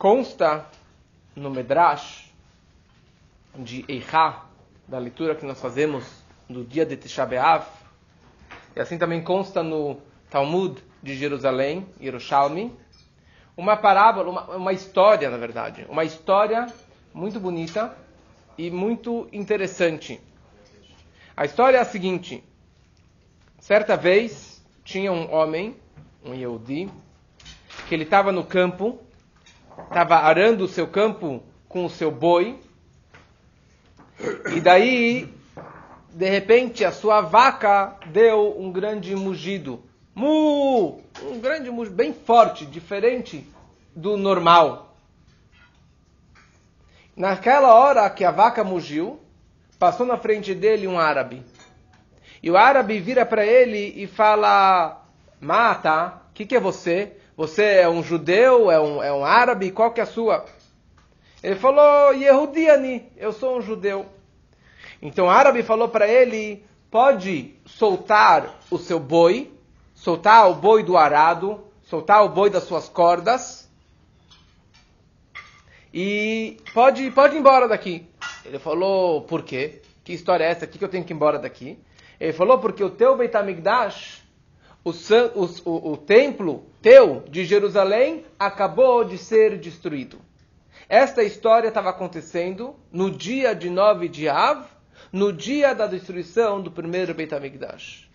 Consta no Medrash de Eichá, da leitura que nós fazemos no dia de Tisha B'Av, e assim também consta no Talmud de Jerusalém, Yerushalmi, uma parábola, uma, uma história, na verdade, uma história muito bonita e muito interessante. A história é a seguinte: certa vez tinha um homem, um Yehudi, que ele estava no campo estava arando o seu campo com o seu boi, e daí, de repente, a sua vaca deu um grande mugido. Mu! Um grande mugido, bem forte, diferente do normal. Naquela hora que a vaca mugiu, passou na frente dele um árabe. E o árabe vira para ele e fala: Mata, o que, que é você? Você é um judeu, é um, é um árabe, qual que é a sua? Ele falou, Yehudiani, eu sou um judeu. Então o árabe falou para ele, pode soltar o seu boi, soltar o boi do arado, soltar o boi das suas cordas, e pode, pode ir embora daqui. Ele falou, por quê? Que história é essa? Por que eu tenho que ir embora daqui? Ele falou, porque o teu Beit HaMikdash o, o, o, templo teu de Jerusalém acabou de ser destruído. Esta história estava acontecendo no dia de 9 de Av, no dia da destruição do primeiro Beit HaMikdash.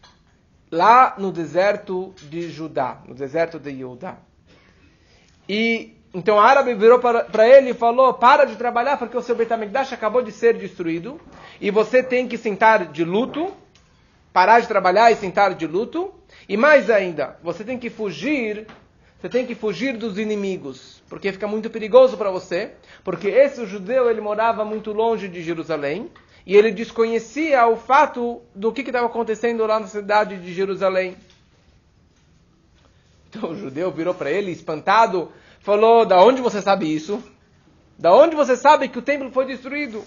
Lá no deserto de Judá, no deserto de Judá. E então o árabe virou para ele e falou: Para de trabalhar porque o seu Beit HaMikdash acabou de ser destruído e você tem que sentar de luto, parar de trabalhar e sentar de luto e mais ainda, você tem que fugir, você tem que fugir dos inimigos, porque fica muito perigoso para você, porque esse judeu ele morava muito longe de Jerusalém e ele desconhecia o fato do que estava acontecendo lá na cidade de Jerusalém. Então o judeu virou para ele espantado, falou: "Da onde você sabe isso? Da onde você sabe que o templo foi destruído?"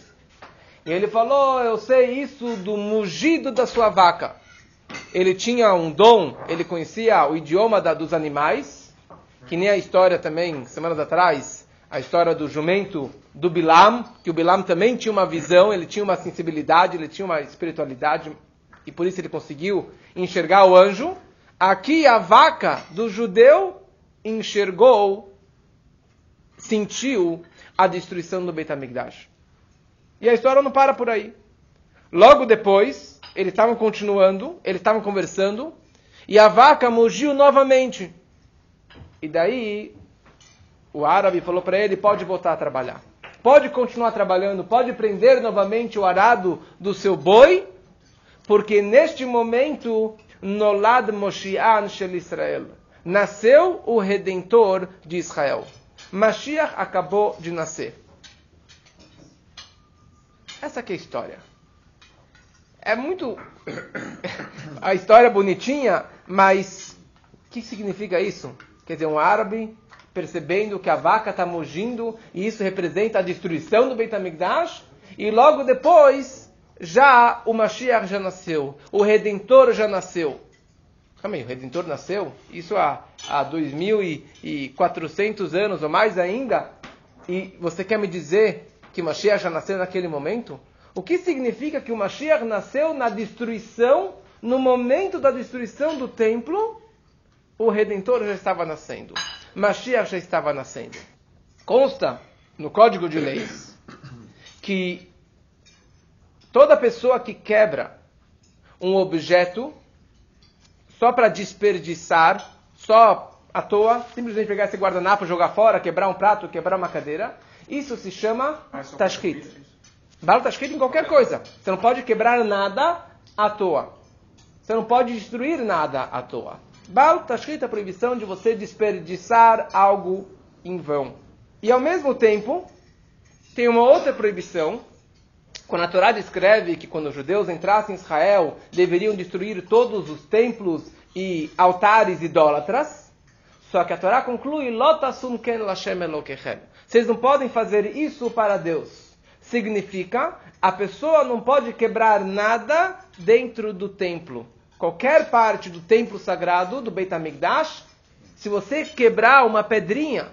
E ele falou: "Eu sei isso do mugido da sua vaca." Ele tinha um dom, ele conhecia o idioma da, dos animais, que nem a história também, semanas atrás, a história do jumento do Bilam, que o Bilam também tinha uma visão, ele tinha uma sensibilidade, ele tinha uma espiritualidade, e por isso ele conseguiu enxergar o anjo. Aqui a vaca do judeu enxergou, sentiu a destruição do Beit HaMikdash. E a história não para por aí. Logo depois, eles estavam continuando, eles estavam conversando, e a vaca mugiu novamente. E daí o árabe falou para ele: pode voltar a trabalhar. Pode continuar trabalhando, pode prender novamente o arado do seu boi, porque neste momento, Nolad Moshiach Shel Israel, nasceu o Redentor de Israel. Mashiach acabou de nascer. Essa é a história é muito. a história bonitinha, mas o que significa isso? Quer dizer, um árabe percebendo que a vaca está mugindo e isso representa a destruição do Beit HaMikdash, e logo depois já o Mashiach já nasceu, o Redentor já nasceu. Calma aí, o Redentor nasceu? Isso há, há 2.400 anos ou mais ainda? E você quer me dizer que Mashiach já nasceu naquele momento? O que significa que o Mashiach nasceu na destruição, no momento da destruição do templo, o Redentor já estava nascendo. Mashiach já estava nascendo. Consta no Código de Leis que toda pessoa que quebra um objeto só para desperdiçar, só à toa, simplesmente pegar esse guardanapo, jogar fora, quebrar um prato, quebrar uma cadeira, isso se chama ah, tashkit. Bala está escrito em qualquer coisa. Você não pode quebrar nada à toa. Você não pode destruir nada à toa. Bala está escrito a proibição de você desperdiçar algo em vão. E ao mesmo tempo, tem uma outra proibição. Quando a Torá descreve que quando os judeus entrassem em Israel, deveriam destruir todos os templos e altares idólatras. Só que a Torá conclui, Vocês não podem fazer isso para Deus significa a pessoa não pode quebrar nada dentro do templo. Qualquer parte do templo sagrado, do Beit HaMikdash, se você quebrar uma pedrinha,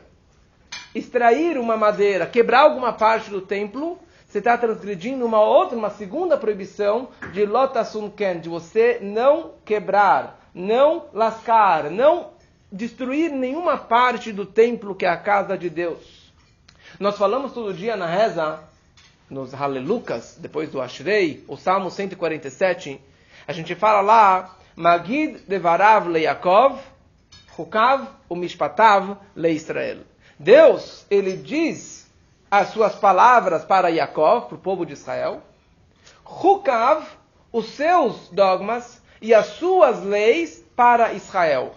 extrair uma madeira, quebrar alguma parte do templo, você está transgredindo uma outra, uma segunda proibição de lotasun ken, de você não quebrar, não lascar, não destruir nenhuma parte do templo que é a casa de Deus. Nós falamos todo dia na reza, nos Halelucas, depois do Ashrei, o Salmo 147, a gente fala lá, Magid devarav le Hukav o Mishpatav le Israel. Deus, ele diz as suas palavras para Yaakov, para o povo de Israel. Hukav, os seus dogmas e as suas leis para Israel.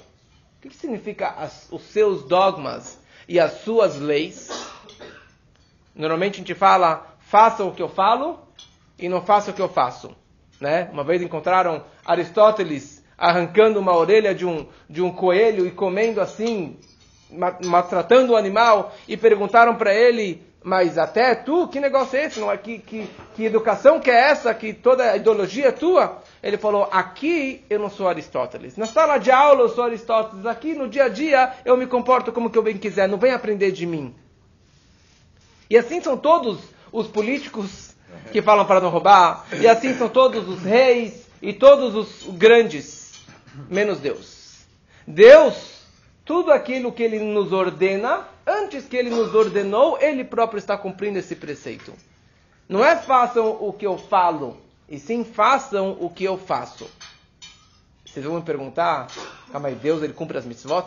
O que, significa as, os seus dogmas e as suas leis? Normalmente a gente fala, façam o que eu falo e não façam o que eu faço. Né? Uma vez encontraram Aristóteles arrancando uma orelha de um, de um coelho e comendo assim, maltratando o animal, e perguntaram para ele, mas até tu, que negócio é esse? Não é, que, que, que educação que é essa? Que toda a ideologia é tua? Ele falou, aqui eu não sou Aristóteles. Na sala de aula eu sou Aristóteles. Aqui no dia a dia eu me comporto como que eu bem quiser. Não vem aprender de mim. E assim são todos os políticos que falam para não roubar. E assim são todos os reis e todos os grandes menos Deus. Deus, tudo aquilo que Ele nos ordena, antes que Ele nos ordenou, Ele próprio está cumprindo esse preceito. Não é façam o que eu falo, e sim façam o que eu faço. Vocês vão me perguntar, calma aí, Deus ele cumpre as mitzvot?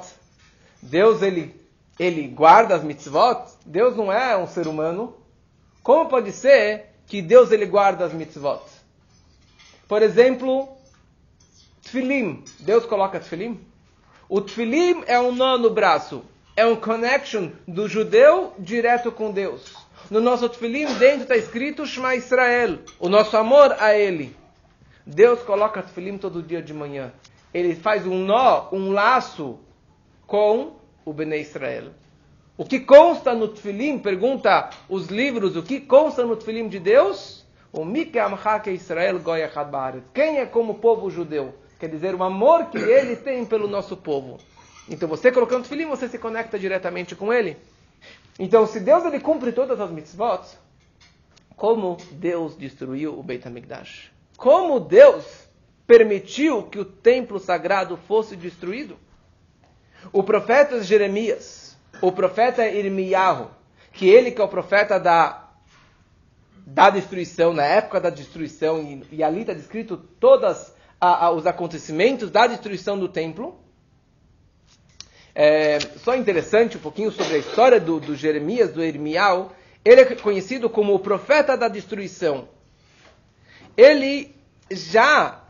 Deus ele, ele guarda as mitzvot? Deus não é um ser humano. Como pode ser que Deus ele guarda as mitzvot? Por exemplo, Tfilim. Deus coloca tfilim? O tfilim é um nó no braço. É um connection do judeu direto com Deus. No nosso tfilim, dentro está escrito Shema Israel. O nosso amor a Ele. Deus coloca tfilim todo dia de manhã. Ele faz um nó, um laço com o Bnei Israel. O que consta no tfilim, pergunta os livros, o que consta no tfilim de Deus? O Israel Quem é como povo judeu? Quer dizer, o amor que ele tem pelo nosso povo. Então você colocando filhinho, você se conecta diretamente com ele. Então, se Deus ele cumpre todas as mitzvot, como Deus destruiu o Beit HaMikdash? Como Deus permitiu que o templo sagrado fosse destruído? O profeta Jeremias, o profeta Irmiyahu, que ele que é o profeta da, da destruição, na época da destruição, e, e ali está descrito a, os acontecimentos da destruição do templo. É, só interessante um pouquinho sobre a história do, do Jeremias, do Ermial. Ele é conhecido como o profeta da destruição. Ele já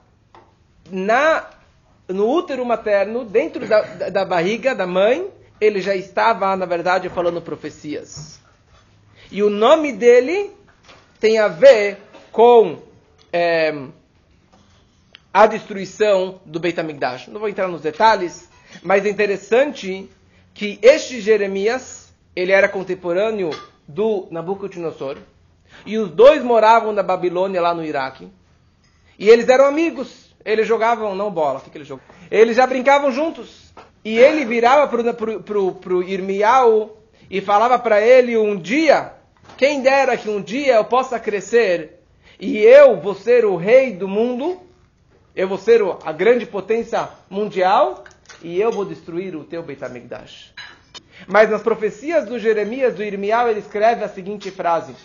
na no útero materno, dentro da, da barriga da mãe, ele já estava, na verdade, falando profecias. E o nome dele tem a ver com é, a destruição do Beit HaMikdash. Não vou entrar nos detalhes, mas é interessante que este Jeremias, ele era contemporâneo do Nabucodonosor, e os dois moravam na Babilônia, lá no Iraque, e eles eram amigos, eles jogavam, não bola, que eles jogavam? Eles já brincavam juntos, e ele virava para pro, pro, pro Irmial e falava para ele um dia, quem dera que um dia eu possa crescer, e eu vou ser o rei do mundo, eu vou ser a grande potência mundial e eu vou destruir o teu Beit HaMikdash. Mas nas profecias do Jeremias, do Irmial, ele escreve a seguinte frase.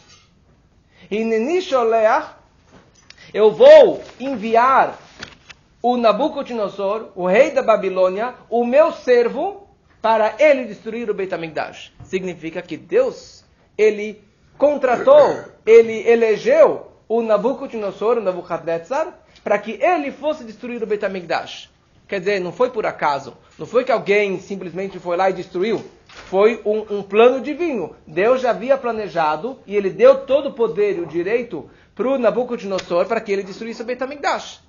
Eu vou enviar o Nabucodonosor, o rei da Babilônia, o meu servo, para ele destruir o Beit HaMikdash. Significa que Deus, ele contratou, ele elegeu o Nabucodonosor, o Nabucodonosor, para que ele fosse destruir o Beit HaMikdash. Quer dizer, não foi por acaso. Não foi que alguém simplesmente foi lá e destruiu. Foi um, um plano divino. Deus já havia planejado e ele deu todo o poder e o direito para o Nabucodonosor para que ele destruísse o Beit HaMikdash.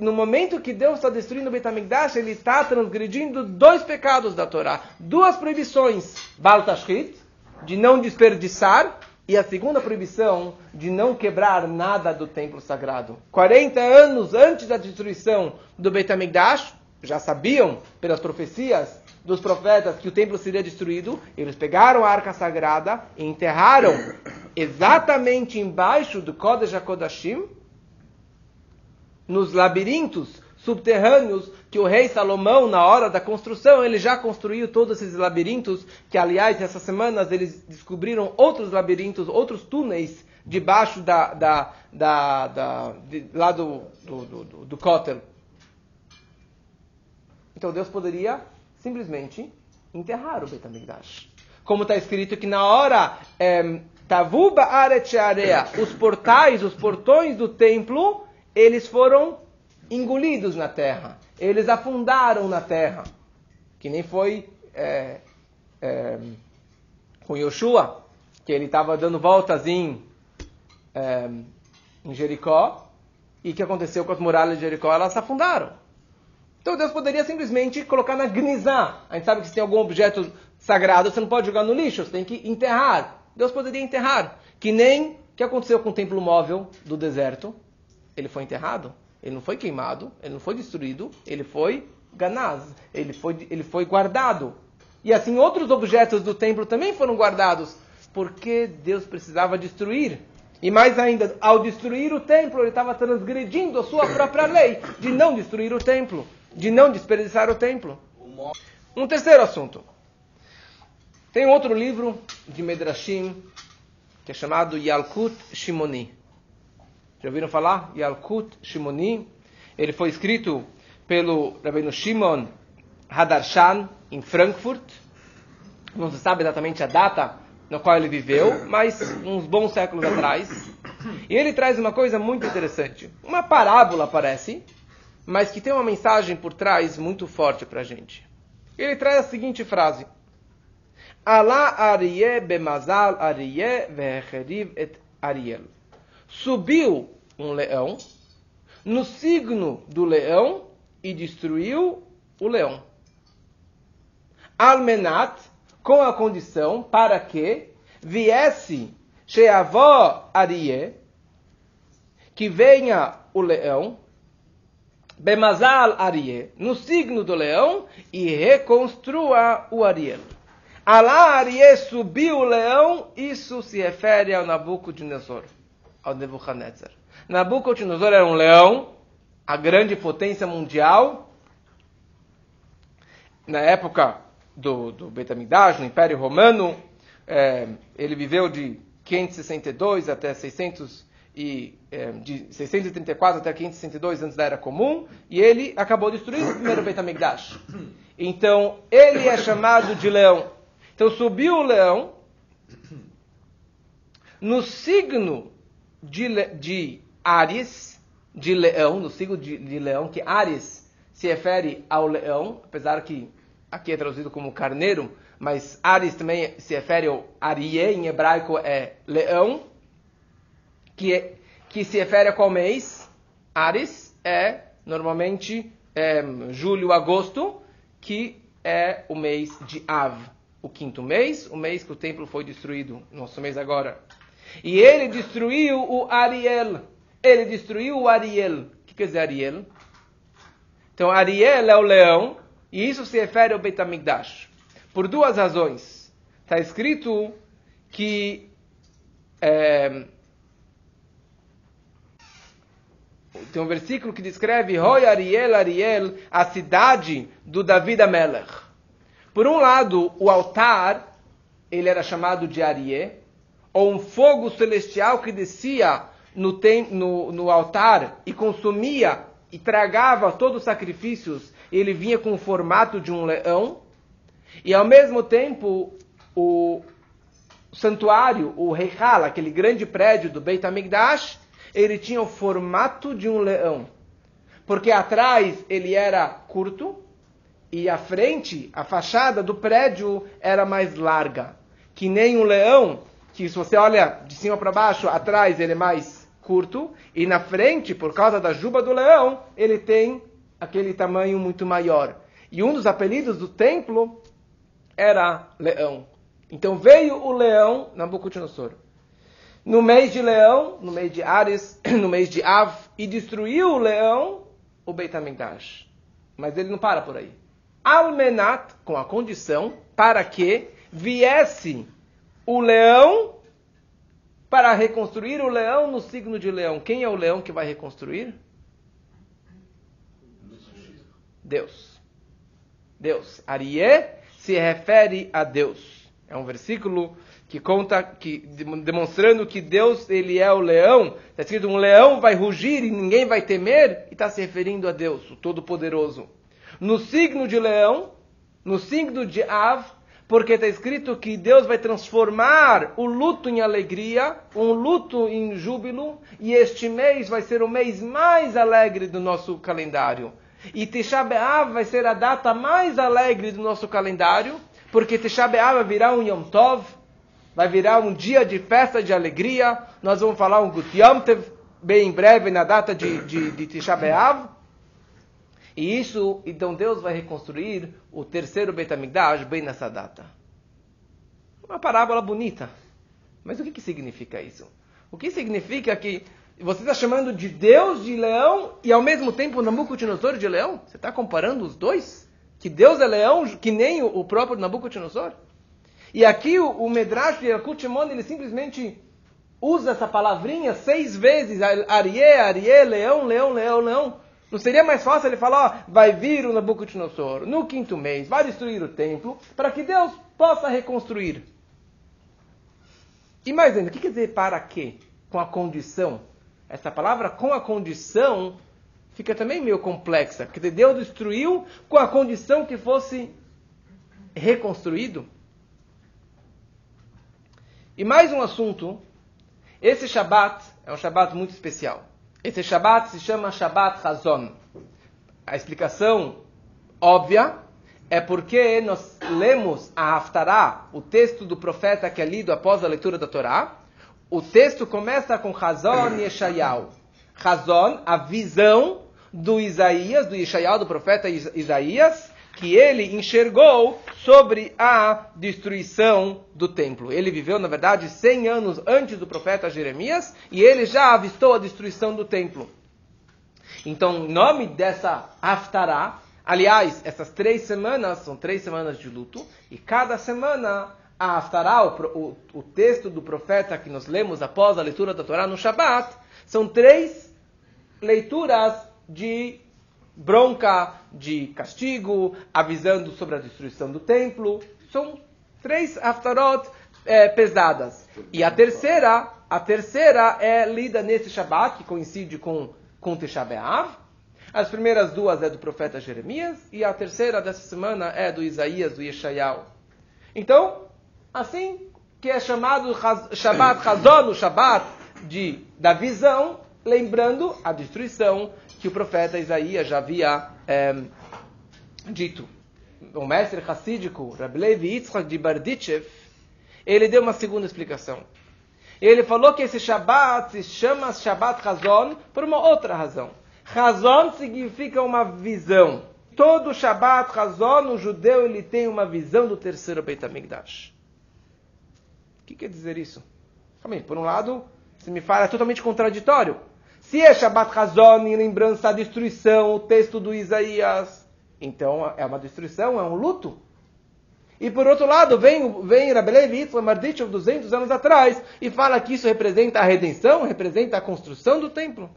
No momento que Deus está destruindo o Beit HaMikdash, ele está transgredindo dois pecados da Torá. Duas proibições. Bal Tashrit, de não desperdiçar, e a segunda proibição de não quebrar nada do templo sagrado. 40 anos antes da destruição do Beit HaMikdash, já sabiam pelas profecias dos profetas que o templo seria destruído, eles pegaram a arca sagrada e enterraram exatamente embaixo do Kodesh HaKodashim, nos labirintos subterrâneos que o rei Salomão, na hora da construção, ele já construiu todos esses labirintos, que aliás, essas semanas eles descobriram outros labirintos, outros túneis debaixo da, da, da, da de, lá do, do, do, do Kotel. Então Deus poderia simplesmente enterrar o Betamigdash. Como está escrito que na hora Tavuba Arechearea, os portais, os portões do templo, eles foram engolidos na terra. Eles afundaram na terra. Que nem foi é, é, com Yoshua, que ele estava dando voltas em, é, em Jericó. E que aconteceu com as muralhas de Jericó? Elas se afundaram. Então Deus poderia simplesmente colocar na gnizá. A gente sabe que se tem algum objeto sagrado, você não pode jogar no lixo, você tem que enterrar. Deus poderia enterrar. Que nem que aconteceu com o templo móvel do deserto. Ele foi enterrado. Ele não foi queimado, ele não foi destruído, ele foi ganaz, ele foi, ele foi guardado. E assim outros objetos do templo também foram guardados, porque Deus precisava destruir. E mais ainda, ao destruir o templo, ele estava transgredindo a sua própria lei de não destruir o templo de não desperdiçar o templo. Um terceiro assunto. Tem outro livro de Medrashim que é chamado Yalkut Shimoni. Já ouviram falar? Yalkut Shimoni. Ele foi escrito pelo Rabino Shimon Hadarshan em Frankfurt. Não se sabe exatamente a data na qual ele viveu, mas uns bons séculos atrás. E ele traz uma coisa muito interessante. Uma parábola, parece, mas que tem uma mensagem por trás muito forte para a gente. Ele traz a seguinte frase: Alá Arié bemazal Arié veheriv et Ariel. Subiu um leão no signo do leão e destruiu o leão. Almenat, com a condição para que viesse Sheavó Arié, que venha o leão, Bemazal Arié, no signo do leão, e reconstrua o Ariel. Alá Arié subiu o leão, isso se refere ao Nabucodonosor, ao Nebuchadnezzar. Nabucodonosor era um leão, a grande potência mundial, na época do, do Betamidash, no Império Romano, é, ele viveu de 562 até 600 e, é, de 634 até 562 antes da Era Comum, e ele acabou destruindo o primeiro Beit HaMikdash. Então, ele é chamado de leão. Então, subiu o leão no signo de, de Ares, de leão, no signo de, de leão, que Ares se refere ao leão, apesar que aqui é traduzido como carneiro, mas Ares também se refere ao Arie, em hebraico é leão que, é, que se refere a qual mês? Ares é normalmente é, julho, agosto, que é o mês de Av, o quinto mês, o mês que o templo foi destruído, nosso mês agora. E ele destruiu o Ariel. Ele destruiu o Ariel. O que quer dizer Ariel? Então, Ariel é o leão, e isso se refere ao Beit. Por duas razões. Está escrito que é, tem um versículo que descreve Roi Ariel, Ariel, a cidade do David Amelech. Por um lado, o altar, ele era chamado de Arié, ou um fogo celestial que descia no, tem, no, no altar e consumia e tragava todos os sacrifícios, ele vinha com o formato de um leão, e ao mesmo tempo o santuário, o Reichal, aquele grande prédio do Beit HaMikdash, ele tinha o formato de um leão. Porque atrás ele era curto e a frente, a fachada do prédio era mais larga. Que nem um leão, que se você olha de cima para baixo, atrás ele é mais curto e na frente, por causa da juba do leão, ele tem aquele tamanho muito maior. E um dos apelidos do templo era leão. Então veio o leão Nabucodonosor no mês de leão, no mês de Ares, no mês de Av, e destruiu o leão, o Beit HaMikdash. Mas ele não para por aí. almenat, com a condição, para que viesse o leão para reconstruir o leão no signo de leão. Quem é o leão que vai reconstruir? Deus. Deus. Arié se refere a Deus. É um versículo que conta, que, demonstrando que Deus ele é o leão. Está escrito um leão vai rugir e ninguém vai temer. E está se referindo a Deus, o Todo-Poderoso. No signo de leão, no signo de Av, porque está escrito que Deus vai transformar o luto em alegria, um luto em júbilo, e este mês vai ser o mês mais alegre do nosso calendário. E Tisha vai ser a data mais alegre do nosso calendário, porque Tisha vai virar um Yom Tov, vai virar um dia de festa, de alegria. Nós vamos falar um Gut Yom bem em breve, na data de, de, de Tisha B'Av. E isso, então Deus vai reconstruir o terceiro Beit HaMikdash bem nessa data. Uma parábola bonita. Mas o que, que significa isso? O que significa que você está chamando de Deus de leão e ao mesmo tempo Nabucodonosor de leão? Você está comparando os dois? Que Deus é leão que nem o próprio Nabucodonosor? E aqui o, o Medrash de Yakut ele simplesmente usa essa palavrinha seis vezes. Arie, Arie, leão, leão, leão, leão. Não seria mais fácil ele falar, ó, vai vir o Nabucodonosor no quinto mês, vai destruir o templo, para que Deus possa reconstruir. E mais ainda, o que quer dizer para quê? Com a condição. Essa palavra com a condição fica também meio complexa, porque Deus destruiu com a condição que fosse reconstruído. E mais um assunto, esse Shabat é um Shabat muito especial. Esse Shabat se chama Shabat Hazon. A explicação óbvia é porque nós lemos a Haftarah, o texto do profeta que é lido após a leitura da Torá. O texto começa com Hazon e Yeshayahu. Hazon, a visão do Isaías, do Yeshayahu, do profeta Isaías, que ele enxergou sobre a destruição do templo. Ele viveu, na verdade, 100 anos antes do profeta Jeremias e ele já avistou a destruição do templo. Então, em nome dessa Haftarah, aliás, essas três semanas são três semanas de luto e cada semana a Haftarah, o, o, o texto do profeta que nós lemos após a leitura da Torá no Shabat, são três leituras de bronca, de castigo, avisando sobre a destruição do templo. São três haftarot é, pesadas. E a terceira, a terceira é lida nesse Shabbat, que coincide com, com Tisha B'Av. As primeiras duas é do profeta Jeremias e a terceira dessa semana é do Isaías, do Yeshayahu. Então, assim que é chamado Shabbat Hazon, o Shabbat de, da visão, lembrando a destruição que o profeta Isaías já havia é, dito. O mestre hassídico, Rabbi Levi Yitzchak de Barditchev, ele deu uma segunda explicação. Ele falou que esse Shabat se chama Shabat Hazon por uma outra razão. Hazon significa uma visão. Todo Shabat Hazon, o judeu, ele tem uma visão do terceiro Beit HaMikdash. O que quer dizer isso? Por um lado, se me fala, é totalmente contraditório. Se é Shabbat Hazon em lembrança da destruição, o texto do Isaías, então é uma destruição, é um luto. E por outro lado, vem, vem Rabelev Yitzhak Marditchev 200 anos atrás e fala que isso representa a redenção, representa a construção do templo.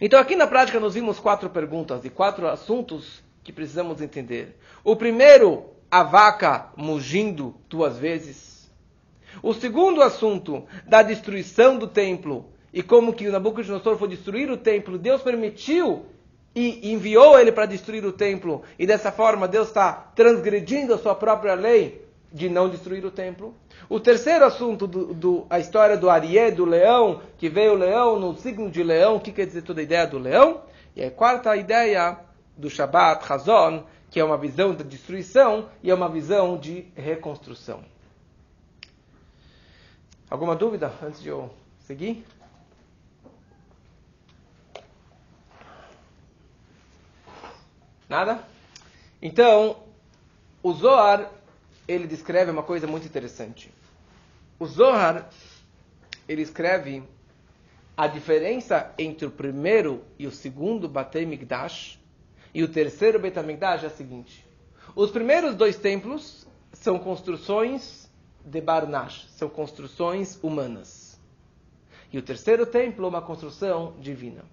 Então aqui na prática nós vimos quatro perguntas e quatro assuntos que precisamos entender. O primeiro, a vaca mugindo duas vezes. O segundo assunto, da destruição do templo e como que o Nabucodonosor foi destruir o templo, Deus permitiu e enviou ele para destruir o templo, e dessa forma Deus está transgredindo a sua própria lei de não destruir o templo. O terceiro assunto, do, do, a história do Arié, do leão, que veio o leão no signo de leão, o que quer dizer toda a ideia do leão? E a quarta ideia do Shabbat, Hazon, que é uma visão da destruição e é uma visão de reconstrução. Alguma dúvida antes de eu seguir? Nada? Então, o Zohar, ele descreve uma coisa muito interessante. O Zohar, ele escreve a diferença entre o primeiro e o segundo Batei Migdash, E o terceiro Beit é o seguinte. Os primeiros dois templos são construções de Barnash, são construções humanas. E o terceiro templo é uma construção divina.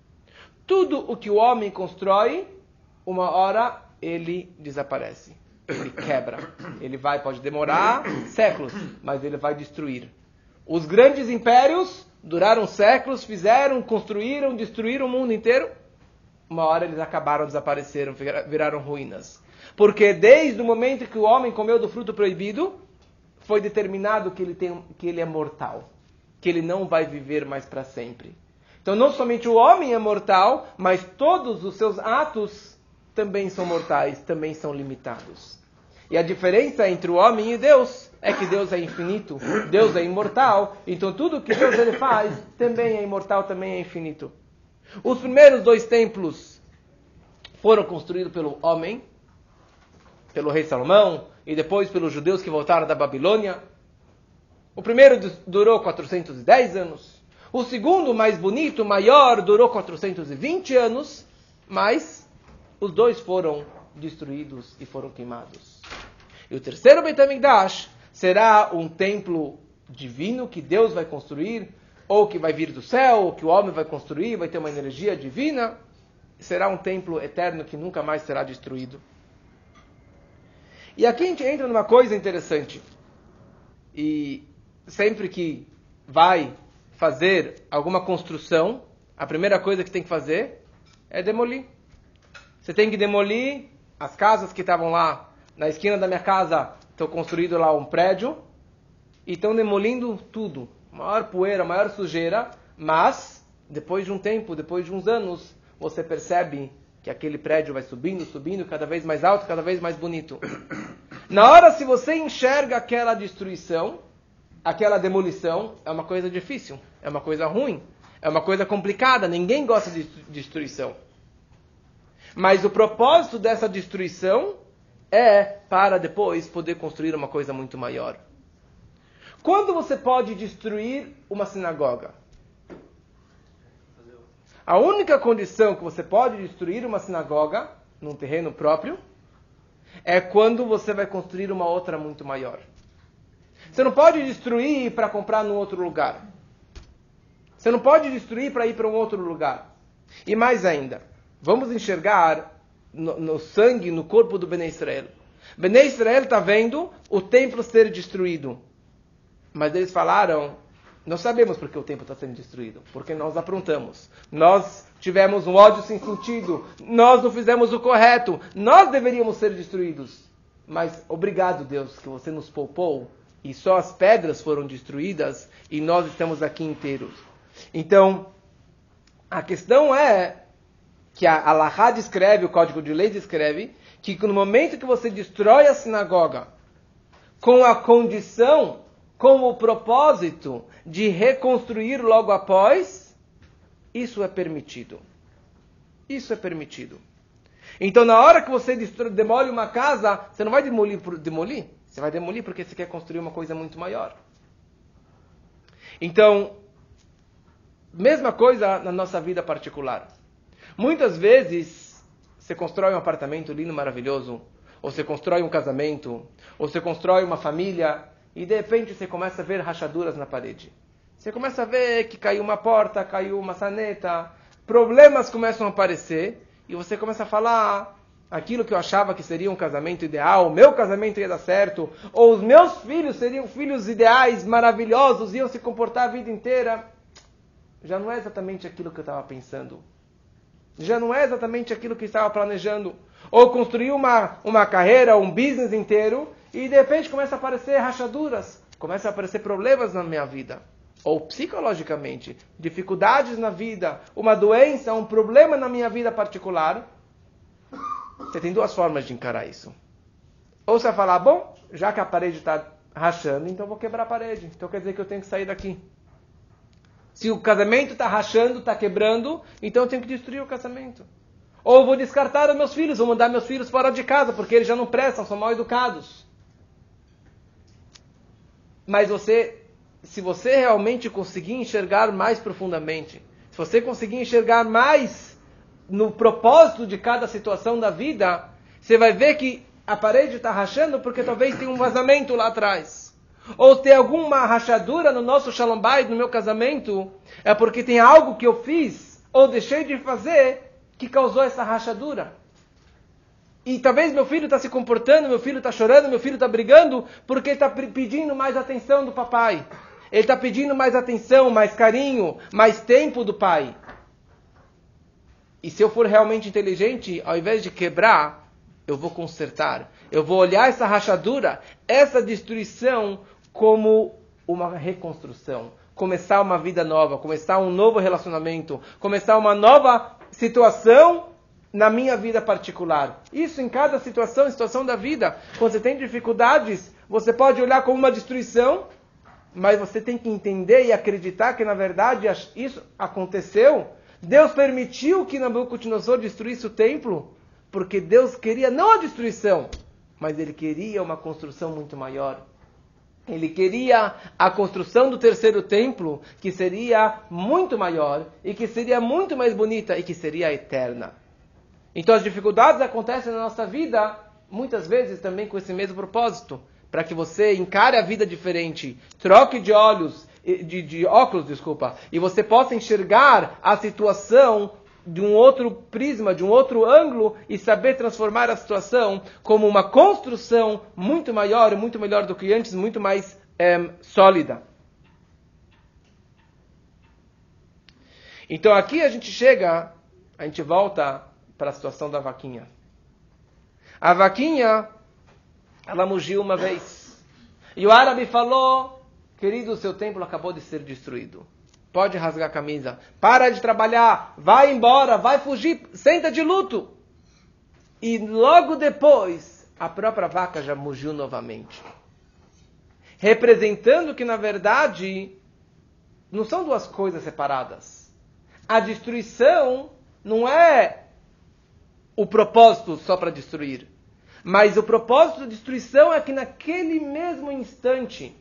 Tudo o que o homem constrói, uma hora ele desaparece. Ele quebra. Ele vai, pode demorar séculos, mas ele vai destruir. Os grandes impérios duraram séculos, fizeram, construíram, destruíram o mundo inteiro. Uma hora eles acabaram, desapareceram, viraram ruínas. Porque desde o momento que o homem comeu do fruto proibido, foi determinado que ele, tem, que ele é mortal, que ele não vai viver mais para sempre. Então, não somente o homem é mortal, mas todos os seus atos também são mortais, também são limitados. E a diferença entre o homem e Deus é que Deus é infinito, Deus é imortal, então tudo que Deus ele faz também é imortal, também é infinito. Os primeiros dois templos foram construídos pelo homem, pelo rei Salomão, e depois pelos judeus que voltaram da Babilônia. O primeiro durou 410 anos. O segundo, mais bonito, maior, durou 420 anos, mas os dois foram destruídos e foram queimados. E o terceiro Beit HaMikdash será um templo divino que Deus vai construir, ou que vai vir do céu, ou que o homem vai construir, vai ter uma energia divina. Será um templo eterno que nunca mais será destruído. E aqui a gente entra numa coisa interessante. E sempre que vai fazer alguma construção, a primeira coisa que tem que fazer é demolir. Você tem que demolir as casas que estavam lá na esquina da minha casa, estão construindo lá um prédio e estão demolindo tudo. Maior poeira, maior sujeira, mas depois de um tempo, depois de uns anos, você percebe que aquele prédio vai subindo, subindo, cada vez mais alto, cada vez mais bonito. Na hora, se você enxerga aquela destruição, aquela demolição, é uma coisa difícil, é uma coisa ruim, é uma coisa complicada, ninguém gosta de destruição. Mas o propósito dessa destruição é para depois poder construir uma coisa muito maior. Quando você pode destruir uma sinagoga? A única condição que você pode destruir uma sinagoga num terreno próprio é quando você vai construir uma outra muito maior. Você não pode destruir para comprar num outro lugar. Você não pode destruir para ir para um outro lugar. E mais ainda, vamos enxergar no, no sangue, no corpo do Bnei Israel. Bnei Israel está vendo o templo ser destruído. Mas eles falaram, nós sabemos porque o templo está sendo destruído. Porque nós aprontamos. Nós tivemos um ódio sem sentido. Nós não fizemos o correto. Nós deveríamos ser destruídos. Mas obrigado, Deus, que você nos poupou. E só as pedras foram destruídas. E nós estamos aqui inteiros. Então, a questão é que a Allahá descreve, o Código de Lei descreve, que no momento que você destrói a sinagoga com a condição, com o propósito de reconstruir logo após, isso é permitido. Isso é permitido. Então, na hora que você demole uma casa, você não vai demolir por demolir. Você vai demolir porque você quer construir uma coisa muito maior. Então, mesma coisa na nossa vida particular. Muitas vezes, você constrói um apartamento lindo, maravilhoso, ou você constrói um casamento, ou você constrói uma família, e de repente você começa a ver rachaduras na parede. Você começa a ver que caiu uma porta, caiu uma saneta, problemas começam a aparecer, e você começa a falar aquilo que eu achava que seria um casamento ideal, o meu casamento ia dar certo, ou os meus filhos seriam filhos ideais, maravilhosos, iam se comportar a vida inteira. Já não é exatamente aquilo que eu estava pensando já não é exatamente aquilo que estava planejando. Ou construir uma, uma carreira, um business inteiro, e de repente começa a aparecer rachaduras, começa a aparecer problemas na minha vida. Ou psicologicamente, dificuldades na vida, uma doença, um problema na minha vida particular. Você tem duas formas de encarar isso. Ou você vai falar, bom, já que a parede está rachando, então vou quebrar a parede. Então quer dizer que eu tenho que sair daqui. Se o casamento está rachando, está quebrando, então eu tenho que destruir o casamento. Ou vou descartar os meus filhos, vou mandar meus filhos fora de casa, porque eles já não prestam, são mal educados. Mas você, se você realmente conseguir enxergar mais profundamente, se você conseguir enxergar mais no propósito de cada situação da vida, você vai ver que a parede está rachando porque talvez tenha um vazamento lá atrás. Ou tem alguma rachadura no nosso shalom bayit, no meu casamento, é porque tem algo que eu fiz ou deixei de fazer que causou essa rachadura. E talvez meu filho está se comportando, meu filho está chorando, meu filho está brigando, porque ele está pedindo mais atenção do papai. Ele está pedindo mais atenção, mais carinho, mais tempo do pai. E se eu for realmente inteligente, ao invés de quebrar, eu vou consertar. Eu vou olhar essa rachadura, essa destruição, como uma reconstrução. Começar uma vida nova, começar um novo relacionamento, começar uma nova situação na minha vida particular. Isso em cada situação, situação da vida. Quando você tem dificuldades, você pode olhar como uma destruição, mas você tem que entender e acreditar que na verdade isso aconteceu Deus permitiu que Nabucodonosor destruísse o templo, porque Deus queria não a destruição, mas ele queria uma construção muito maior. Ele queria a construção do terceiro templo, que seria muito maior e que seria muito mais bonita e que seria eterna. Então as dificuldades acontecem na nossa vida, muitas vezes também com esse mesmo propósito, para que você encare a vida diferente, troque de olhos de, de óculos, desculpa, e você possa enxergar a situação de um outro prisma, de um outro ângulo e saber transformar a situação como uma construção muito maior, muito melhor do que antes, muito mais é, sólida. Então aqui a gente chega, a gente volta para a situação da vaquinha. A vaquinha, ela mugiu uma vez. E o árabe falou Querido, o seu templo acabou de ser destruído. Pode rasgar a camisa. Para de trabalhar. Vai embora. Vai fugir. Senta de luto. E logo depois, a própria vaca já mugiu novamente. Representando que, na verdade, não são duas coisas separadas. A destruição não é o propósito só para destruir. Mas o propósito da destruição é que naquele mesmo instante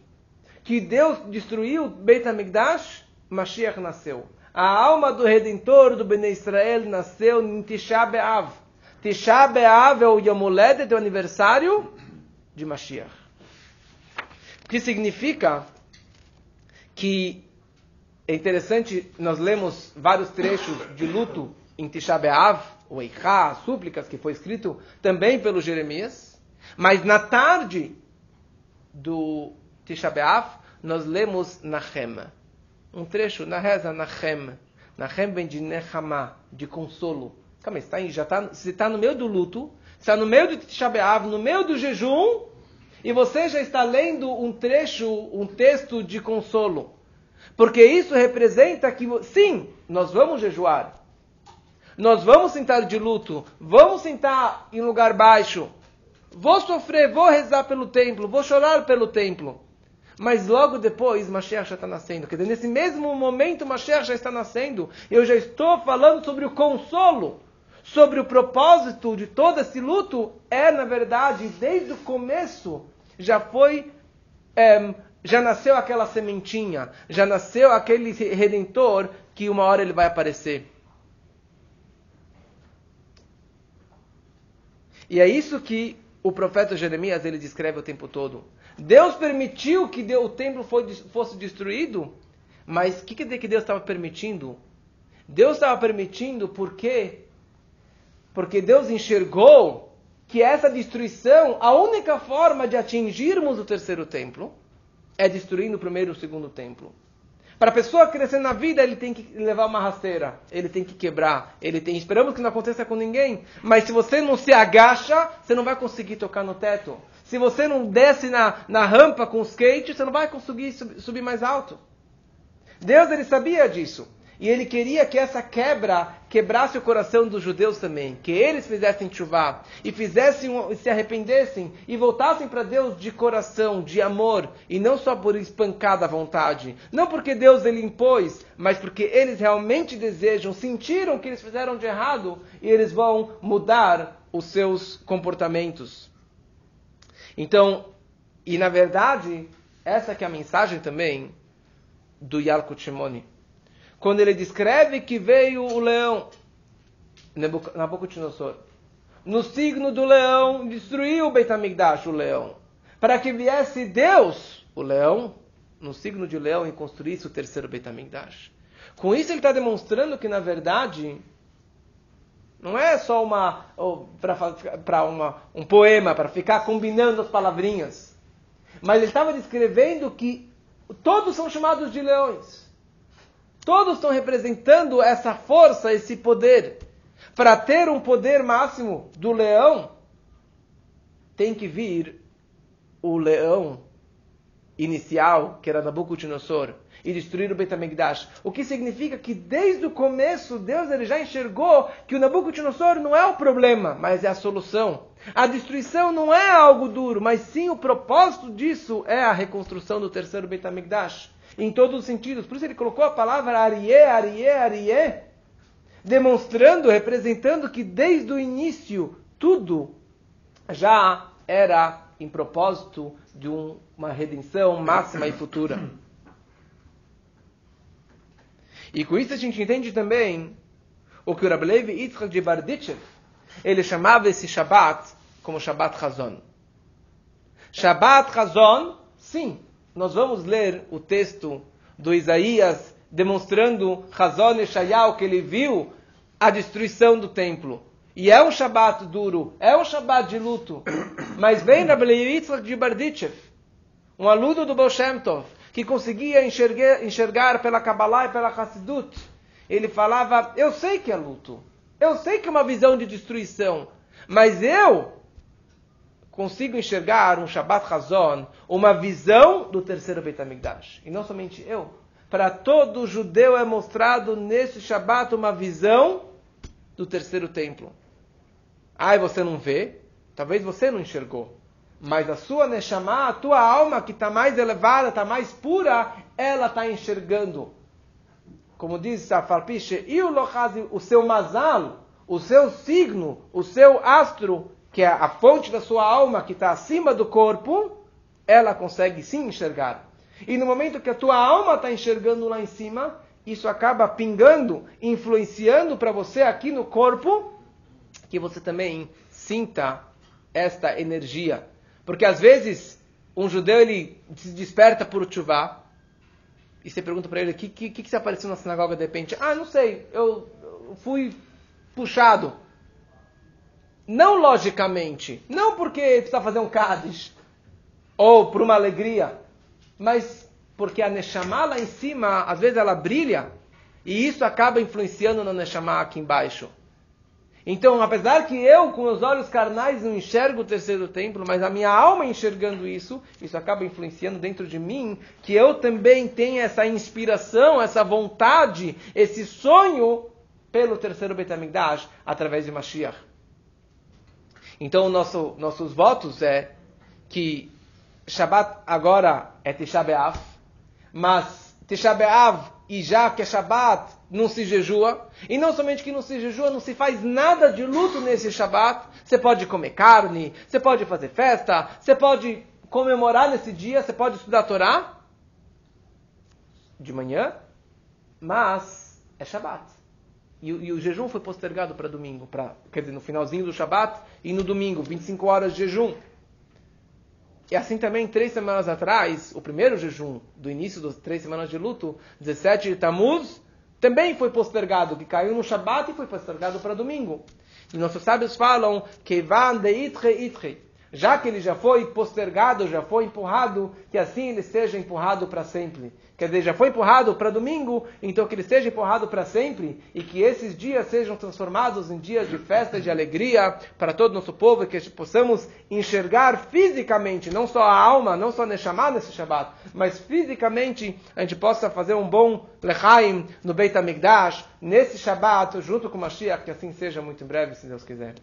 que Deus destruiu Beit HaMikdash, Mashiach nasceu. A alma do Redentor do Bnei Israel nasceu em Tisha B'Av. Tisha B'Av é o Yomuledet, do aniversário de Mashiach. O que significa que é interessante, nós lemos vários trechos de luto em Tisha B'Av, o Eichá, súplicas, que foi escrito também pelo Jeremias, mas na tarde do Tisha B'Av, nós lemos Nahem. Um trecho na reza Nahem. Nahem vem de Nechama, de consolo. Calma aí, está já tá, você está no meio do luto, está no meio do Tisha B'Av, no meio do jejum, e você já está lendo um trecho, um texto de consolo. Porque isso representa que, sim, nós vamos jejuar. Nós vamos sentar de luto, vamos sentar em lugar baixo. Vou sofrer, vou rezar pelo templo, vou chorar pelo templo. Mas logo depois, Mashiach já está nascendo. Quer dizer, nesse mesmo momento, Mashiach já está nascendo. Eu já estou falando sobre o consolo, sobre o propósito de todo esse luto. É, na verdade, desde o começo, já foi. É, já nasceu aquela sementinha, já nasceu aquele redentor que uma hora ele vai aparecer. E é isso que o profeta Jeremias ele descreve o tempo todo. Deus permitiu que o templo fosse destruído, mas o que que Deus estava permitindo? Deus estava permitindo porque porque Deus enxergou que essa destruição, a única forma de atingirmos o terceiro templo é destruindo o primeiro e o segundo templo. Para a pessoa crescer na vida, ele tem que levar uma rasteira, ele tem que quebrar, ele tem. Esperamos que não aconteça com ninguém, mas se você não se agacha, você não vai conseguir tocar no teto. Se você não desce na, na rampa com o skate, você não vai conseguir subir mais alto. Deus ele sabia disso. E ele queria que essa quebra quebrasse o coração dos judeus também. Que eles fizessem chuva e fizessem, se arrependessem e voltassem para Deus de coração, de amor. E não só por espancada vontade. Não porque Deus ele impôs, mas porque eles realmente desejam, sentiram que eles fizeram de errado e eles vão mudar os seus comportamentos. Então, e na verdade, essa que é a mensagem também do Yalkut Shimoni. Quando ele descreve que veio o leão Nabucodonosor, no signo do leão, destruiu o Beit HaMikdash, o leão, para que viesse Deus, o leão, no signo de leão e construísse o terceiro Beit HaMikdash. Com isso ele está demonstrando que, na verdade, não é só uma para um poema, para ficar combinando as palavrinhas. Mas ele estava descrevendo que todos são chamados de leões. Todos estão representando essa força, esse poder. Para ter um poder máximo do leão, tem que vir o leão inicial, que era Nabucodonosor, e destruir o Beit HaMikdash. O que significa que desde o começo Deus ele já enxergou que o Nabucodonosor não é o problema, mas é a solução. A destruição não é algo duro, mas sim o propósito disso é a reconstrução do terceiro Beit HaMikdash. Em todos os sentidos. Por isso ele colocou a palavra Arié, Arié, Arié, demonstrando, representando que desde o início tudo já era em propósito de um, uma redenção máxima e futura. E com isso a gente entende também o que o Rabbi Levi Yitzchak de Barditchev, ele chamava esse Shabbat como Shabbat Hazon. Shabbat Hazon, sim, nós vamos ler o texto do Isaías demonstrando Hazon e Shayal que ele viu a destruição do templo. E é um Shabbat duro, é um Shabbat de luto. Mas vem Rabbi Levi Yitzchak de Barditchev, um aluno do Baal Shem Tov, que conseguia enxergar, enxergar pela Kabbalah e pela Hassidut. Ele falava: Eu sei que é luto, eu sei que é uma visão de destruição, mas eu consigo enxergar um Shabbat Hazon, uma visão do terceiro Beit HaMikdash. E não somente eu. Para todo judeu é mostrado nesse Shabbat uma visão do terceiro templo. Ai, você não vê? Talvez você não enxergou mas a sua Neshama, a tua alma que está mais elevada, está mais pura, ela está enxergando. Como diz Safarpiche, e o Lohazi, o seu mazal, o seu signo, o seu astro, que é a fonte da sua alma, que está acima do corpo, ela consegue sim enxergar. E no momento que a tua alma está enxergando lá em cima, isso acaba pingando, influenciando para você aqui no corpo, que você também sinta esta energia porque às vezes um judeu ele se desperta por tchuvá e você pergunta para ele o que, que, que, que apareceu na sinagoga de repente. Ah, não sei, eu, eu fui puxado. Não logicamente, não porque precisa fazer um Kaddish ou por uma alegria, mas porque a Neshama lá em cima, às vezes ela brilha e isso acaba influenciando na Neshama aqui embaixo. Então, apesar que eu, com meus olhos carnais, não enxergo o terceiro templo, mas a minha alma enxergando isso, isso acaba influenciando dentro de mim, que eu também tenha essa inspiração, essa vontade, esse sonho pelo terceiro Betamigdash através de Mashiach. Então, nosso, nossos votos é que Shabbat agora é Tisha B'Av, mas Tisha B'Av e já que é Shabbat não se jejua, e não somente que não se jejua, não se faz nada de luto nesse Shabat. Você pode comer carne, você pode fazer festa, você pode comemorar nesse dia, você pode estudar a Torá de manhã, mas é Shabat. E, e o jejum foi postergado para domingo, pra, quer dizer, no finalzinho do Shabat e no domingo, 25 horas de jejum. E assim também, três semanas atrás, o primeiro jejum do início das três semanas de luto, 17 de Tammuz, também foi postergado, que caiu no Shabat e foi postergado para domingo. E nossos sábios falam que van de itre itre, já que ele já foi postergado, já foi empurrado, que assim ele seja empurrado para sempre. Quer dizer, já foi empurrado para domingo, então que ele seja empurrado para sempre e que esses dias sejam transformados em dias de festa e de alegria para todo o nosso povo, que possamos enxergar fisicamente, não só a alma, não só Neshama nesse Shabbat, mas fisicamente a gente possa fazer um bom Lechaim no Beit HaMikdash, nesse Shabbat, junto com Mashiach, que assim seja muito em breve, se Deus quiser.